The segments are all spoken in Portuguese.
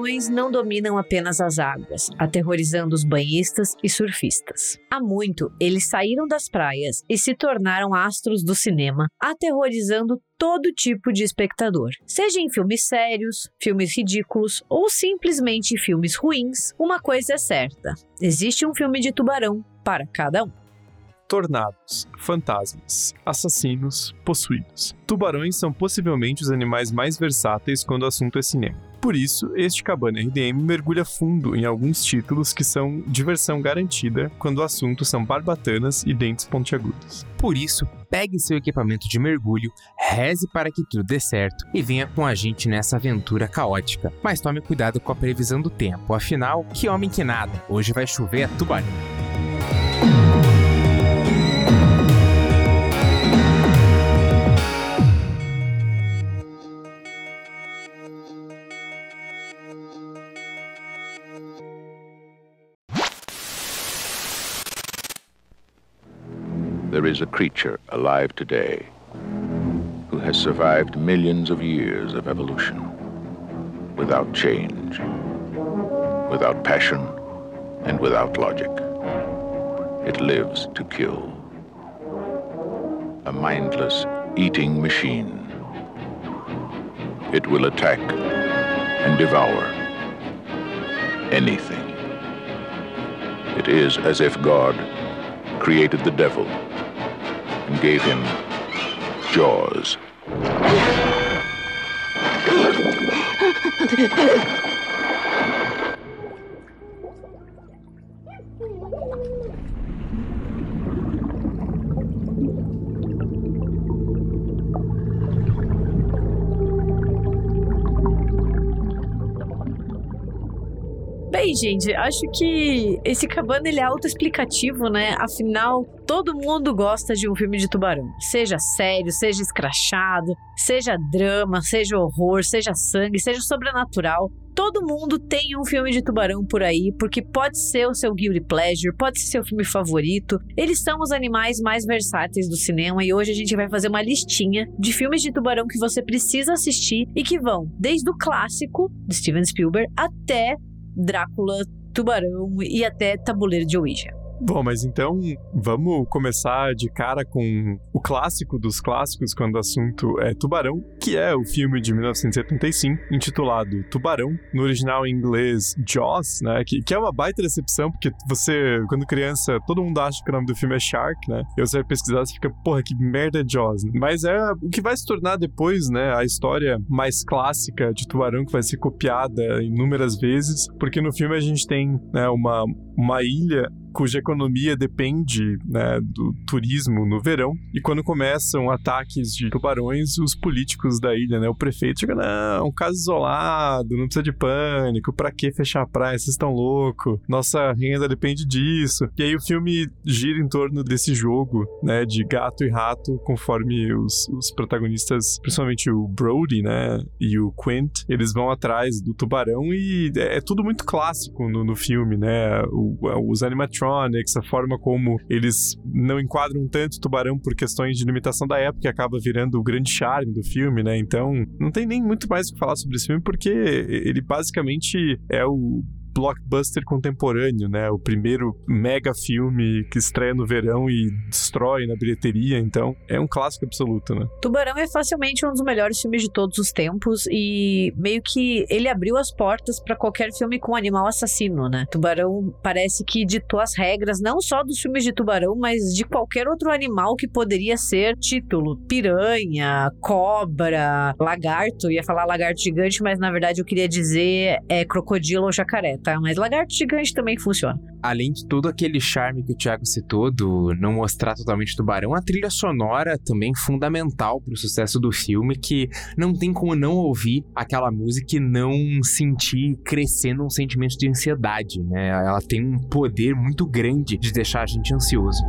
Tubarões não dominam apenas as águas, aterrorizando os banhistas e surfistas. Há muito, eles saíram das praias e se tornaram astros do cinema, aterrorizando todo tipo de espectador. Seja em filmes sérios, filmes ridículos ou simplesmente filmes ruins, uma coisa é certa: existe um filme de tubarão para cada um tornados, fantasmas, assassinos, possuídos. Tubarões são possivelmente os animais mais versáteis quando o assunto é cinema. Por isso, este Cabana RDM mergulha fundo em alguns títulos que são diversão garantida quando o assunto são barbatanas e dentes pontiagudos. Por isso, pegue seu equipamento de mergulho, reze para que tudo dê certo e venha com a gente nessa aventura caótica. Mas tome cuidado com a previsão do tempo, afinal, que homem que nada, hoje vai chover a tubarão. Is a creature alive today who has survived millions of years of evolution without change, without passion, and without logic. It lives to kill. A mindless eating machine. It will attack and devour anything. It is as if God created the devil and gave him jaws. gente, acho que esse cabana ele é autoexplicativo, né? Afinal, todo mundo gosta de um filme de tubarão. Seja sério, seja escrachado, seja drama, seja horror, seja sangue, seja sobrenatural. Todo mundo tem um filme de tubarão por aí, porque pode ser o seu guilty pleasure, pode ser seu filme favorito. Eles são os animais mais versáteis do cinema e hoje a gente vai fazer uma listinha de filmes de tubarão que você precisa assistir e que vão desde o clássico de Steven Spielberg até Drácula, Tubarão e até Tabuleiro de Ouija. Bom, mas então vamos começar de cara com o clássico dos clássicos quando o assunto é Tubarão, que é o filme de 1975 intitulado Tubarão, no original em inglês Jaws, né? Que, que é uma baita decepção, porque você, quando criança, todo mundo acha que o nome do filme é Shark, né? E você vai pesquisar, você fica, porra, que merda é Jaws. Mas é o que vai se tornar depois, né? A história mais clássica de Tubarão que vai ser copiada inúmeras vezes, porque no filme a gente tem né, uma, uma ilha cuja economia depende né, do turismo no verão. E quando começam ataques de tubarões, os políticos da ilha, né, o prefeito, chega: não, um caso isolado, não precisa de pânico, pra que fechar a praia? Vocês estão loucos, nossa renda depende disso. E aí o filme gira em torno desse jogo, né, de gato e rato, conforme os, os protagonistas, principalmente o Brody, né, e o Quint, eles vão atrás do tubarão e é, é tudo muito clássico no, no filme, né, o, os animatronics animatronics, a forma como eles não enquadram tanto tubarão por questões de limitação da época, que acaba virando o grande charme do filme, né? Então, não tem nem muito mais o que falar sobre esse filme, porque ele basicamente é o blockbuster contemporâneo, né? O primeiro mega filme que estreia no verão e destrói na bilheteria, então é um clássico absoluto, né? Tubarão é facilmente um dos melhores filmes de todos os tempos e meio que ele abriu as portas para qualquer filme com animal assassino, né? Tubarão parece que ditou as regras não só dos filmes de tubarão, mas de qualquer outro animal que poderia ser título, piranha, cobra, lagarto, ia falar lagarto gigante, mas na verdade eu queria dizer é crocodilo ou jacaré, tá? Mas lagarto gigante também funciona. Além de todo aquele charme que o Thiago citou, do não mostrar totalmente tubarão, a trilha sonora também fundamental para o sucesso do filme, que não tem como não ouvir aquela música e não sentir crescendo um sentimento de ansiedade, né? Ela tem um poder muito grande de deixar a gente ansioso.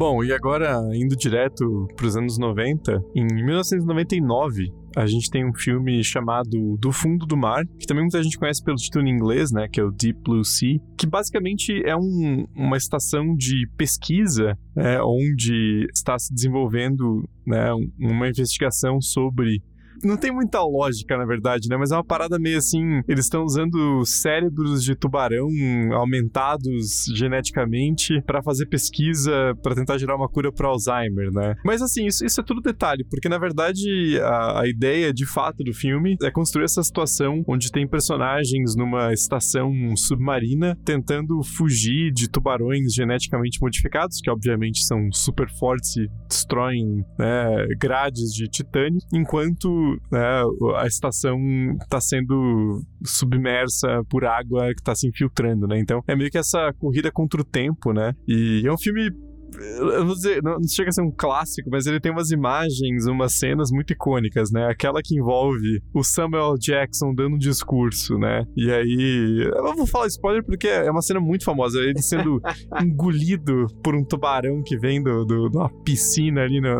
Bom, e agora indo direto para os anos 90, em 1999 a gente tem um filme chamado Do Fundo do Mar, que também muita gente conhece pelo título em inglês, né, que é o Deep Blue Sea, que basicamente é um, uma estação de pesquisa é, onde está se desenvolvendo né, uma investigação sobre não tem muita lógica, na verdade, né? Mas é uma parada meio assim. Eles estão usando cérebros de tubarão aumentados geneticamente para fazer pesquisa para tentar gerar uma cura para Alzheimer, né? Mas assim, isso, isso é tudo detalhe, porque na verdade a, a ideia de fato do filme é construir essa situação onde tem personagens numa estação submarina tentando fugir de tubarões geneticamente modificados, que obviamente são super fortes e destroem né, grades de titânio, enquanto né, a estação está sendo submersa por água que está se infiltrando, né? Então é meio que essa corrida contra o tempo, né? E é um filme eu vou dizer, não, chega a ser um clássico, mas ele tem umas imagens, umas cenas muito icônicas, né? Aquela que envolve o Samuel Jackson dando um discurso, né? E aí. Eu não vou falar spoiler porque é uma cena muito famosa. Ele sendo engolido por um tubarão que vem do, do, de uma piscina ali, né?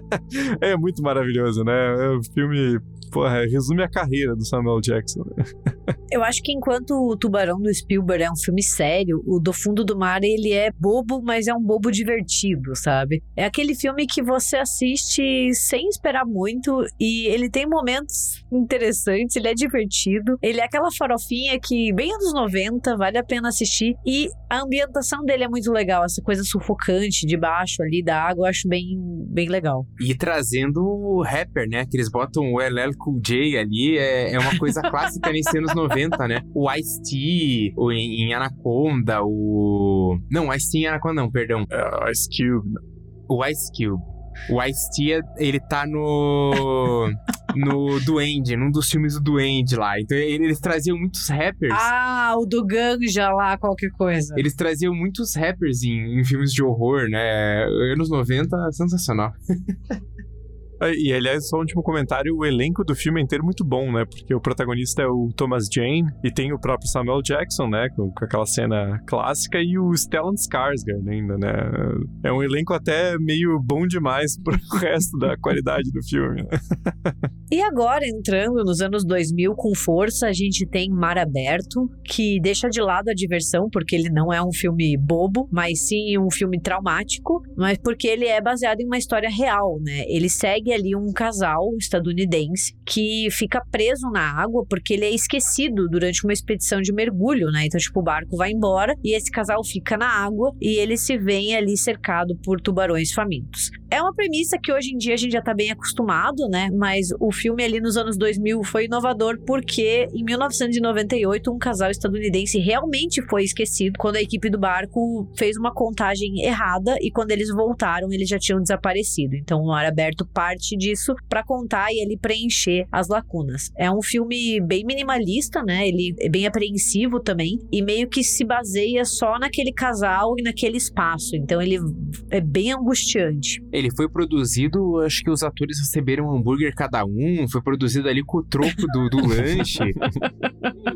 é muito maravilhoso, né? É um filme porra, resume a carreira do Samuel Jackson. Né? Eu acho que enquanto o Tubarão do Spielberg é um filme sério, o Do Fundo do Mar ele é bobo, mas é um bobo divertido, sabe? É aquele filme que você assiste sem esperar muito e ele tem momentos interessantes, ele é divertido, ele é aquela farofinha que bem anos 90, vale a pena assistir e a ambientação dele é muito legal, essa coisa sufocante de baixo ali da água, eu acho bem, bem legal. E trazendo o rapper, né? Que eles botam o LL Cool J ali, é, é uma coisa clássica nesses anos 90, né? O Ice-T, em, em Anaconda, o... Não, Ice-T em Anaconda não, perdão. Uh, Ice Cube. O Ice Cube. O Ice-T, ele tá no. no Duende, num dos filmes do Duende lá. Então eles traziam muitos rappers. Ah, o do Ganja lá, qualquer coisa. Eles traziam muitos rappers em, em filmes de horror, né? Anos 90, sensacional. E, aliás, só um último comentário: o elenco do filme é inteiro muito bom, né? Porque o protagonista é o Thomas Jane e tem o próprio Samuel Jackson, né? Com, com aquela cena clássica, e o Stellan Skarsgård ainda, né? É um elenco até meio bom demais pro resto da qualidade do filme. E agora, entrando nos anos 2000 com força, a gente tem Mar Aberto, que deixa de lado a diversão, porque ele não é um filme bobo, mas sim um filme traumático, mas porque ele é baseado em uma história real, né? Ele segue segue ali um casal estadunidense que fica preso na água porque ele é esquecido durante uma expedição de mergulho, né? Então, tipo, o barco vai embora e esse casal fica na água e ele se vê ali cercado por tubarões famintos. É uma premissa que hoje em dia a gente já tá bem acostumado, né? Mas o filme ali nos anos 2000 foi inovador porque em 1998 um casal estadunidense realmente foi esquecido quando a equipe do barco fez uma contagem errada e quando eles voltaram eles já tinham desaparecido. Então o aberto parte disso para contar e ele preencher as lacunas. É um filme bem minimalista, né? Ele é bem apreensivo também e meio que se baseia só naquele casal e naquele espaço. Então ele é bem angustiante. Ele foi produzido, acho que os atores receberam um hambúrguer cada um, foi produzido ali com o troco do, do lanche.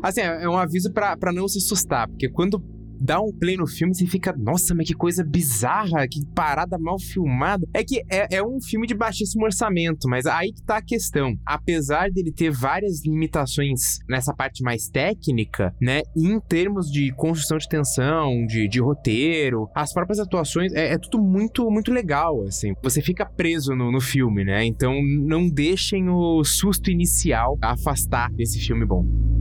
Assim, é um aviso para não se assustar, porque quando dá um play no filme e fica, nossa, mas que coisa bizarra, que parada mal filmada. É que é, é, um filme de baixíssimo orçamento, mas aí que tá a questão. Apesar dele ter várias limitações nessa parte mais técnica, né, em termos de construção de tensão, de, de roteiro, as próprias atuações, é, é, tudo muito, muito legal, assim. Você fica preso no, no filme, né? Então não deixem o susto inicial afastar desse filme bom.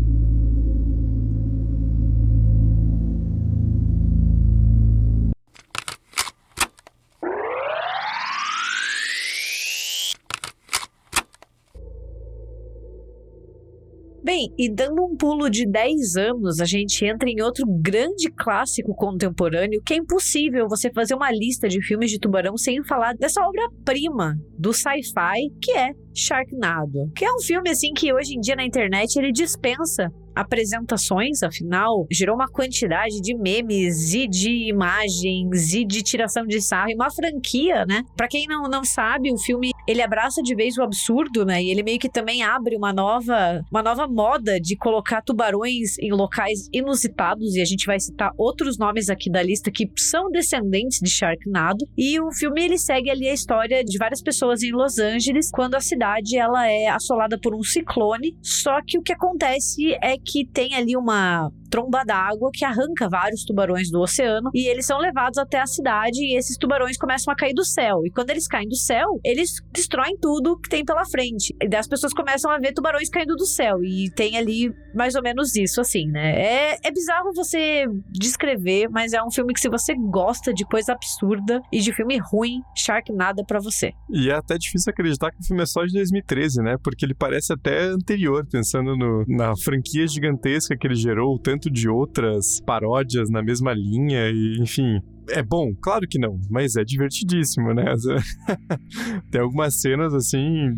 Bem, e dando um pulo de 10 anos, a gente entra em outro grande clássico contemporâneo que é impossível você fazer uma lista de filmes de tubarão sem falar dessa obra-prima do sci-fi, que é Sharknado. Que é um filme assim que hoje em dia na internet ele dispensa apresentações, afinal, gerou uma quantidade de memes e de imagens e de tiração de sarro e uma franquia, né? Para quem não, não sabe, o filme ele abraça de vez o absurdo, né? E ele meio que também abre uma nova, uma nova moda de colocar tubarões em locais inusitados. E a gente vai citar outros nomes aqui da lista que são descendentes de Sharknado. E o filme ele segue ali a história de várias pessoas em Los Angeles quando a cidade ela é assolada por um ciclone. Só que o que acontece é que tem ali uma tromba d'água que arranca vários tubarões do oceano e eles são levados até a cidade e esses tubarões começam a cair do céu. E quando eles caem do céu, eles destroem tudo que tem pela frente. E as pessoas começam a ver tubarões caindo do céu. E tem ali mais ou menos isso, assim, né? É, é bizarro você descrever, mas é um filme que se você gosta de coisa absurda e de filme ruim, Shark nada para você. E é até difícil acreditar que o filme é só de 2013, né? Porque ele parece até anterior, pensando no, na franquia gigantesca que ele gerou, tanto tanto de outras paródias na mesma linha e, enfim, é bom? Claro que não, mas é divertidíssimo, né? tem algumas cenas assim,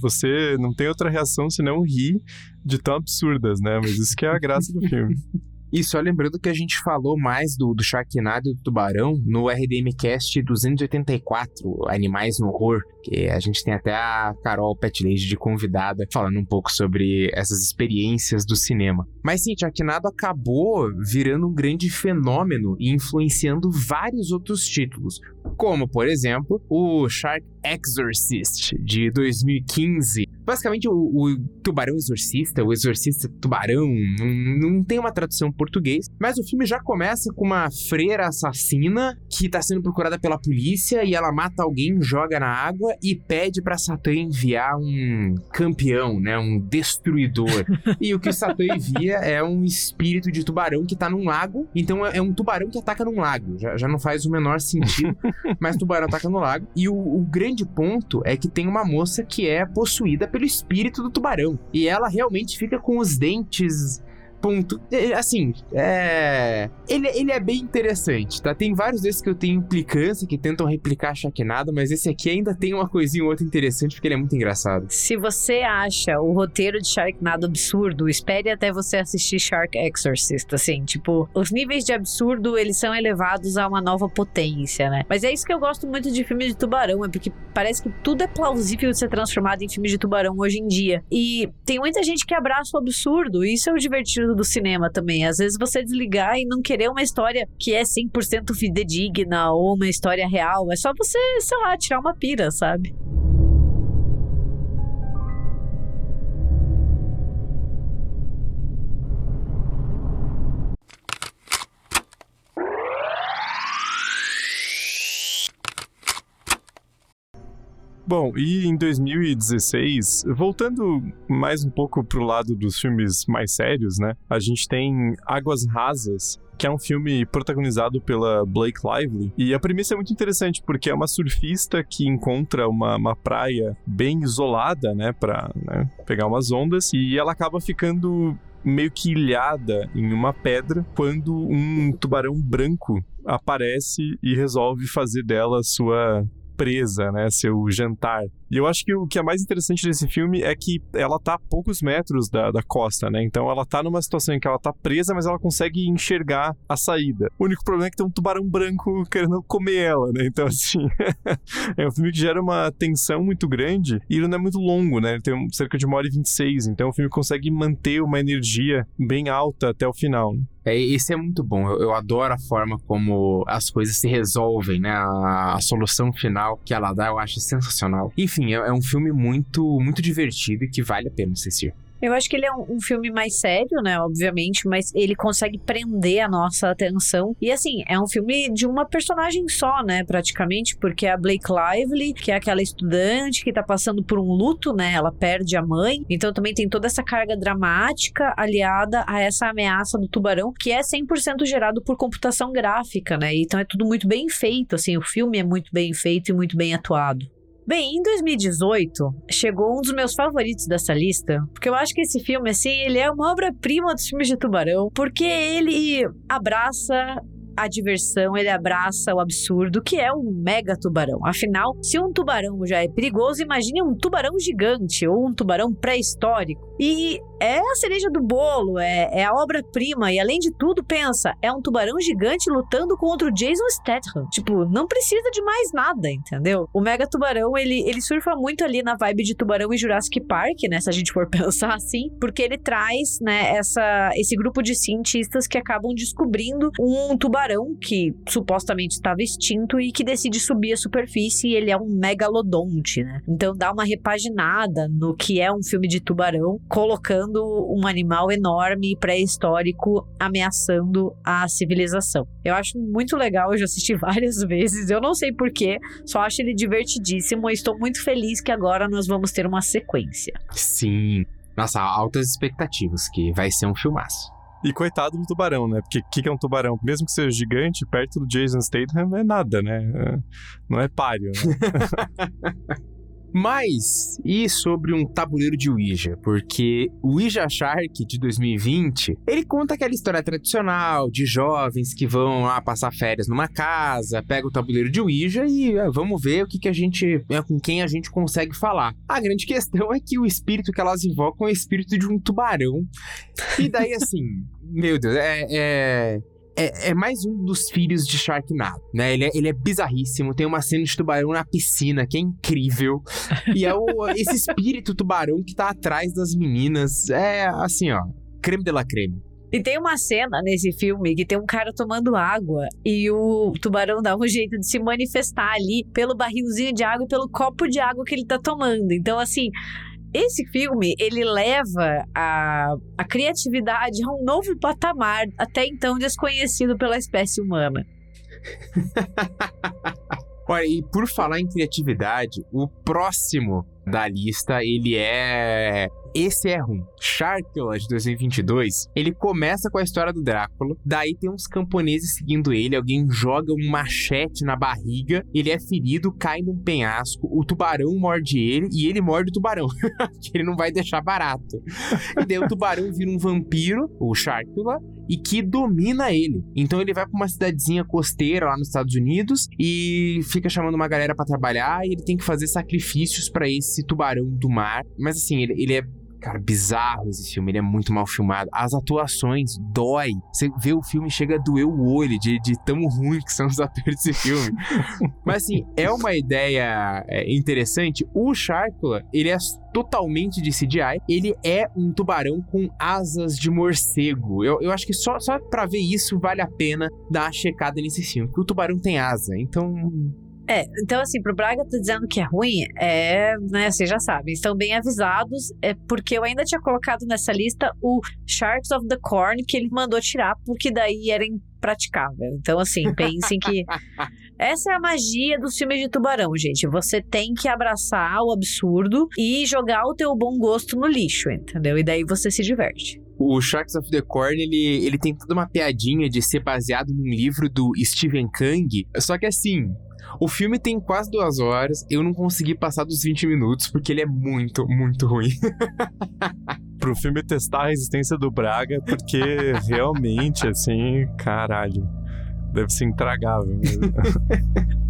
você não tem outra reação senão rir de tão absurdas, né? Mas isso que é a graça do filme. E só lembrando que a gente falou mais do, do Sharknado e do Tubarão no RDMcast 284, Animais no Horror, que a gente tem até a Carol Petlage de convidada falando um pouco sobre essas experiências do cinema. Mas sim, Sharknado acabou virando um grande fenômeno e influenciando vários outros títulos, como, por exemplo, o Shark Exorcist de 2015. Basicamente, o, o Tubarão Exorcista, o Exorcista Tubarão, não, não tem uma tradução em português, mas o filme já começa com uma freira assassina que está sendo procurada pela polícia e ela mata alguém, joga na água e pede para Satã enviar um campeão, né, um destruidor. e o que Satã envia é um espírito de tubarão que tá num lago, então é, é um tubarão que ataca num lago. Já, já não faz o menor sentido, mas o tubarão ataca no lago. E o, o grande ponto é que tem uma moça que é possuída pelo espírito do tubarão. E ela realmente fica com os dentes ponto. É, assim, é. Ele, ele é bem interessante, tá? Tem vários desses que eu tenho implicância, que tentam replicar Sharknado, mas esse aqui ainda tem uma coisinha ou outra interessante, porque ele é muito engraçado. Se você acha o roteiro de Sharknado absurdo, espere até você assistir Shark Exorcist, assim, tipo, os níveis de absurdo, eles são elevados a uma nova potência, né? Mas é isso que eu gosto muito de filme de tubarão, é porque parece que tudo é plausível de ser transformado em filme de tubarão hoje em dia. E tem muita gente que abraça o absurdo, e isso é o divertido do cinema também. Às vezes você desligar e não querer uma história que é 100% fidedigna ou uma história real. É só você, sei lá, tirar uma pira, sabe? Bom, e em 2016, voltando mais um pouco pro lado dos filmes mais sérios, né? A gente tem Águas Rasas, que é um filme protagonizado pela Blake Lively. E a premissa é muito interessante, porque é uma surfista que encontra uma, uma praia bem isolada, né, pra né, pegar umas ondas, e ela acaba ficando meio que ilhada em uma pedra quando um tubarão branco aparece e resolve fazer dela sua presa, né? Seu jantar. E eu acho que o que é mais interessante desse filme é que ela tá a poucos metros da, da costa, né? Então ela tá numa situação em que ela tá presa, mas ela consegue enxergar a saída. O único problema é que tem um tubarão branco querendo comer ela, né? Então, assim, é um filme que gera uma tensão muito grande e ele não é muito longo, né? Ele tem cerca de uma hora e 26, então o filme consegue manter uma energia bem alta até o final. Né? É, esse é muito bom. Eu, eu, adoro a forma como as coisas se resolvem, né? A, a, solução final que ela dá, eu acho sensacional. Enfim, é, é um filme muito, muito divertido e que vale a pena assistir. Eu acho que ele é um, um, filme mais sério, né? Obviamente, mas ele consegue prender a nossa atenção. E assim, é um filme de uma personagem só, né? Praticamente, porque é a Blake Lively, que é aquela estudante que tá passando por um luto, né? Ela perde a mãe. Então também tem toda essa carga dramática aliada a essa ameaça do tubarão, que é 100% gerado por computação gráfica, né? Então é tudo muito bem feito, assim, o filme é muito bem feito e muito bem atuado. Bem, em 2018, chegou um dos meus favoritos dessa lista, porque eu acho que esse filme, assim, ele é uma obra-prima dos filmes de tubarão, porque ele abraça a diversão, ele abraça o absurdo, que é um mega tubarão. Afinal, se um tubarão já é perigoso, imagine um tubarão gigante ou um tubarão pré-histórico. E é a cereja do bolo, é, é a obra-prima. E além de tudo, pensa, é um tubarão gigante lutando contra o Jason Statham. Tipo, não precisa de mais nada, entendeu? O Mega Tubarão, ele, ele surfa muito ali na vibe de Tubarão e Jurassic Park, né? Se a gente for pensar assim, porque ele traz, né, essa, esse grupo de cientistas que acabam descobrindo um tubarão que supostamente estava extinto e que decide subir a superfície e ele é um megalodonte, né? Então dá uma repaginada no que é um filme de tubarão, colocando um animal enorme e pré-histórico ameaçando a civilização. Eu acho muito legal, eu já assisti várias vezes, eu não sei porquê, só acho ele divertidíssimo e estou muito feliz que agora nós vamos ter uma sequência. Sim. Nossa, altas expectativas, que vai ser um filmaço. E coitado do tubarão, né? Porque o que, que é um tubarão? Mesmo que seja gigante, perto do Jason Statham é nada, né? É- Não é páreo, né? Mas, e sobre um tabuleiro de Ouija? Porque o Ouija Shark de 2020, ele conta aquela história tradicional de jovens que vão lá passar férias numa casa, pega o tabuleiro de Ouija e é, vamos ver o que, que a gente, é, com quem a gente consegue falar. A grande questão é que o espírito que elas invocam é o espírito de um tubarão. E daí, assim, meu Deus, é- é é, é mais um dos filhos de Sharknado, né? Ele é, ele é bizarríssimo. Tem uma cena de tubarão na piscina que é incrível. E é o, esse espírito tubarão que tá atrás das meninas. É assim, ó. Creme de la creme. E tem uma cena nesse filme que tem um cara tomando água e o tubarão dá um jeito de se manifestar ali pelo barrilzinho de água e pelo copo de água que ele tá tomando. Então, assim, esse filme, ele leva a, a criatividade a um novo patamar, até então desconhecido pela espécie humana. Olha, e por falar em criatividade, o próximo da lista, ele é... Esse é ruim. Sharkula de 2022, ele começa com a história do Drácula, daí tem uns camponeses seguindo ele, alguém joga um machete na barriga, ele é ferido, cai num penhasco, o tubarão morde ele e ele morde o tubarão, que ele não vai deixar barato. E daí o tubarão vira um vampiro, o Sharkula, e que domina ele. Então ele vai pra uma cidadezinha costeira lá nos Estados Unidos e fica chamando uma galera pra trabalhar e ele tem que fazer sacrifícios pra esse tubarão do mar. Mas assim, ele, ele é Cara, bizarro esse filme, ele é muito mal filmado. As atuações dói. Você vê o filme chega a doer o olho de, de tão ruim que são os atores desse filme. Mas assim, é uma ideia é, interessante. O Sharkula, ele é totalmente de CGI. Ele é um tubarão com asas de morcego. Eu, eu acho que só, só pra ver isso vale a pena dar uma checada nesse filme. Porque o tubarão tem asa. Então, É, então assim, pro Braga tá dizendo que é ruim, é, né, vocês já sabem, estão bem avisados, é porque eu ainda tinha colocado nessa lista o Sharks of the Corn, que ele mandou tirar, porque daí era impraticável. Então assim, pensem que essa é a magia dos filmes de tubarão, gente. Você tem que abraçar o absurdo e jogar o teu bom gosto no lixo, entendeu? E daí você se diverte. O Sharks of the Corn, ele, ele tem toda uma piadinha de ser baseado num livro do Stephen King. Só que assim, o filme tem quase duas horas, eu não consegui passar dos 20 minutos, porque ele é muito, muito ruim. Pro filme testar a resistência do Braga, porque realmente, assim, caralho, deve ser intragável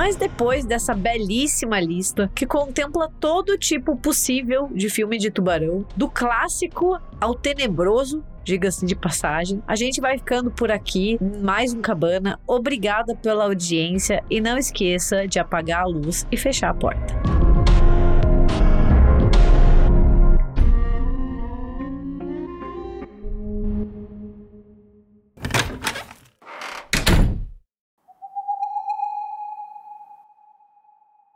Mas depois dessa belíssima lista, que contempla todo tipo possível de filme de tubarão, do clássico ao tenebroso, diga-se de passagem, a gente vai ficando por aqui. Mais um Cabana. Obrigada pela audiência e não esqueça de apagar a luz e fechar a porta.